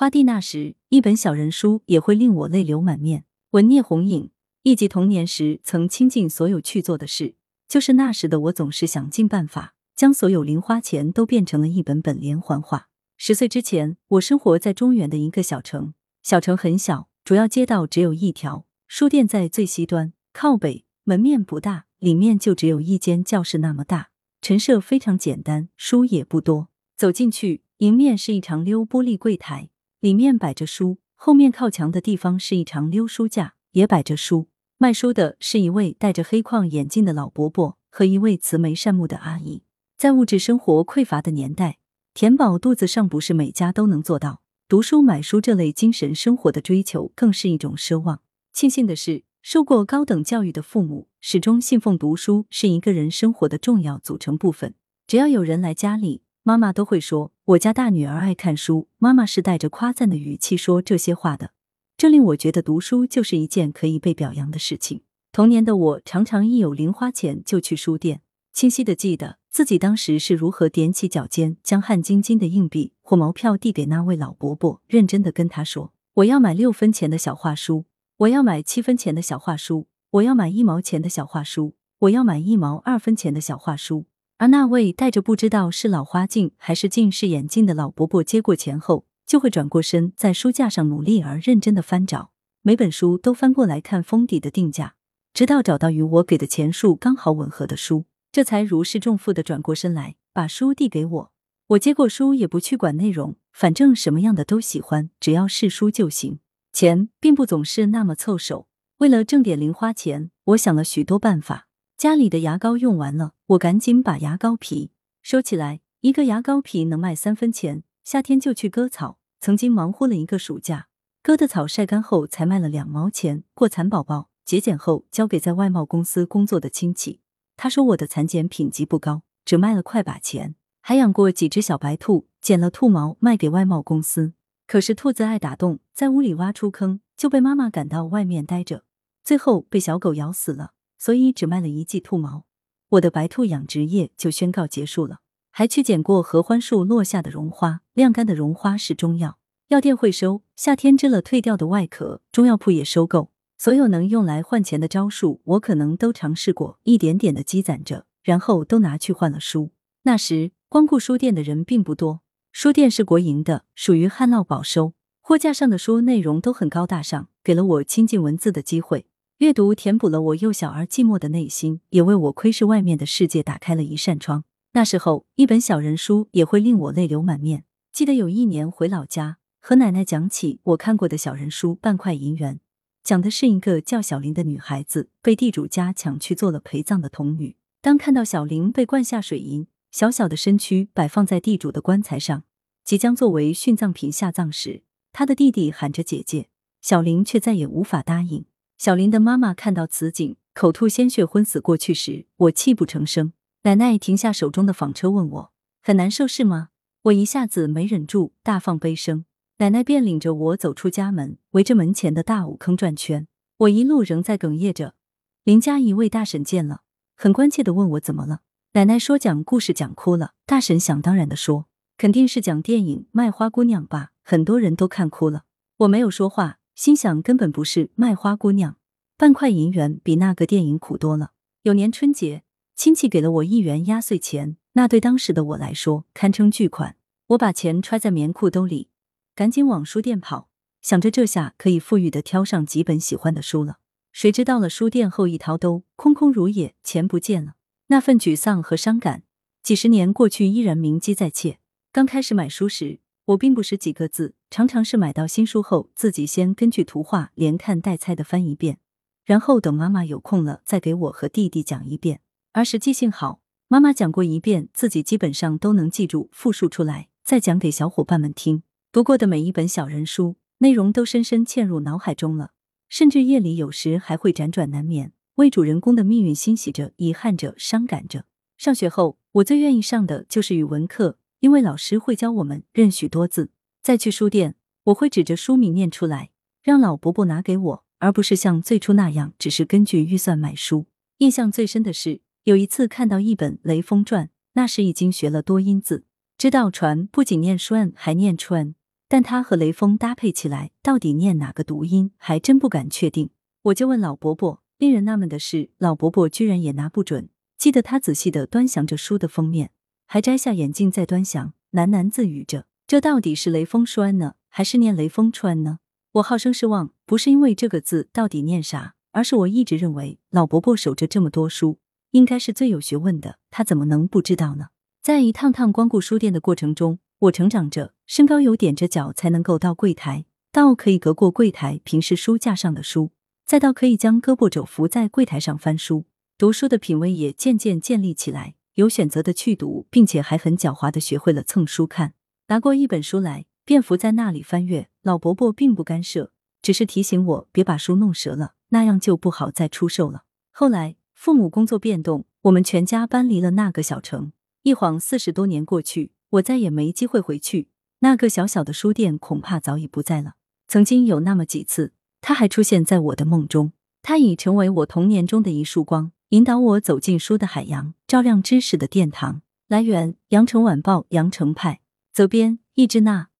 花地那时，一本小人书也会令我泪流满面。文聂红影忆及童年时曾倾尽所有去做的事，就是那时的我总是想尽办法将所有零花钱都变成了一本本连环画。十岁之前，我生活在中原的一个小城，小城很小，主要街道只有一条，书店在最西端，靠北，门面不大，里面就只有一间教室那么大，陈设非常简单，书也不多。走进去，迎面是一长溜玻璃柜台，里面摆着书。后面靠墙的地方是一长溜书架，也摆着书。卖书的是一位戴着黑框眼镜的老伯伯和一位慈眉善目的阿姨。在物质生活匮乏的年代，填饱肚子尚不是每家都能做到，读书买书这类精神生活的追求更是一种奢望。庆幸的是，受过高等教育的父母始终信奉读书是一个人生活的重要组成部分。只要有人来家里，妈妈都会说。我家大女儿爱看书，妈妈是带着夸赞的语气说这些话的，这令我觉得读书就是一件可以被表扬的事情。童年的我常常一有零花钱就去书店，清晰的记得自己当时是如何踮起脚尖，将汗津津的硬币或毛票递给那位老伯伯，认真的跟他说：“我要买六分钱的小画书，我要买七分钱的小画书，我要买一毛钱的小画书，我要买一毛二分钱的小画书。”而那位戴着不知道是老花镜还是近视眼镜的老伯伯接过钱后，就会转过身，在书架上努力而认真的翻找，每本书都翻过来看封底的定价，直到找到与我给的钱数刚好吻合的书，这才如释重负的转过身来，把书递给我。我接过书，也不去管内容，反正什么样的都喜欢，只要是书就行。钱并不总是那么凑手，为了挣点零花钱，我想了许多办法。家里的牙膏用完了，我赶紧把牙膏皮收起来。一个牙膏皮能卖三分钱，夏天就去割草。曾经忙活了一个暑假，割的草晒干后才卖了两毛钱。过蚕宝宝节俭后交给在外贸公司工作的亲戚，他说我的蚕茧品级不高，只卖了快把钱。还养过几只小白兔，剪了兔毛卖给外贸公司。可是兔子爱打洞，在屋里挖出坑，就被妈妈赶到外面待着，最后被小狗咬死了。所以只卖了一季兔毛，我的白兔养殖业就宣告结束了。还去捡过合欢树落下的绒花，晾干的绒花是中药，药店会收。夏天织了退掉的外壳，中药铺也收购。所有能用来换钱的招数，我可能都尝试过，一点点的积攒着，然后都拿去换了书。那时光顾书店的人并不多，书店是国营的，属于旱涝保收，货架上的书内容都很高大上，给了我亲近文字的机会。阅读填补了我幼小而寂寞的内心，也为我窥视外面的世界打开了一扇窗。那时候，一本小人书也会令我泪流满面。记得有一年回老家，和奶奶讲起我看过的小人书《半块银元》，讲的是一个叫小玲的女孩子被地主家抢去做了陪葬的童女。当看到小玲被灌下水银，小小的身躯摆放在地主的棺材上，即将作为殉葬品下葬时，她的弟弟喊着姐姐，小玲却再也无法答应。小林的妈妈看到此景，口吐鲜血，昏死过去时，我泣不成声。奶奶停下手中的纺车，问我：“很难受是吗？”我一下子没忍住，大放悲声。奶奶便领着我走出家门，围着门前的大五坑转圈。我一路仍在哽咽着。林家一位大婶见了，很关切的问我怎么了。奶奶说讲故事讲哭了。大婶想当然的说：“肯定是讲电影《卖花姑娘》吧，很多人都看哭了。”我没有说话。心想根本不是卖花姑娘，半块银元比那个电影苦多了。有年春节，亲戚给了我一元压岁钱，那对当时的我来说堪称巨款。我把钱揣在棉裤兜里，赶紧往书店跑，想着这下可以富裕的挑上几本喜欢的书了。谁知到了书店后，一掏兜，空空如也，钱不见了。那份沮丧和伤感，几十年过去依然铭记在切。刚开始买书时。我并不识几个字，常常是买到新书后，自己先根据图画连看带猜的翻一遍，然后等妈妈有空了再给我和弟弟讲一遍。而实际性好，妈妈讲过一遍，自己基本上都能记住，复述出来，再讲给小伙伴们听。读过的每一本小人书，内容都深深嵌入脑海中了，甚至夜里有时还会辗转难眠，为主人公的命运欣喜着、遗憾着、伤感着。上学后，我最愿意上的就是语文课。因为老师会教我们认许多字，再去书店，我会指着书名念出来，让老伯伯拿给我，而不是像最初那样只是根据预算买书。印象最深的是有一次看到一本《雷锋传》，那时已经学了多音字，知道船不仅念栓，还念穿。但它和雷锋搭配起来，到底念哪个读音，还真不敢确定。我就问老伯伯，令人纳闷的是，老伯伯居然也拿不准。记得他仔细的端详着书的封面，还摘下眼镜在端详，喃喃自语着：“这到底是雷锋栓呢，还是念雷锋川呢？”我好生失望，不是因为这个字到底念啥，而是我一直认为老伯伯守着这么多书，应该是最有学问的，他怎么能不知道呢？在一趟趟光顾书店的过程中，我成长着，身高有踮着脚才能够到柜台，到可以隔过柜台平视书架上的书，再到可以将胳膊肘扶在柜台上翻书，读书的品味也渐渐建立起来，有选择的去读，并且还很狡猾的学会了蹭书看，拿过一本书来便伏在那里翻阅。老伯伯并不干涉，只是提醒我别把书弄折了，那样就不好再出售了。后来父母工作变动，我们全家搬离了那个小城。一晃四十多年过去，我再也没机会回去。那个小小的书店恐怕早已不在了。曾经有那么几次，它还出现在我的梦中。它已成为我童年中的一束光，引导我走进书的海洋，照亮知识的殿堂。来源：羊城晚报羊城派，责编：易之娜。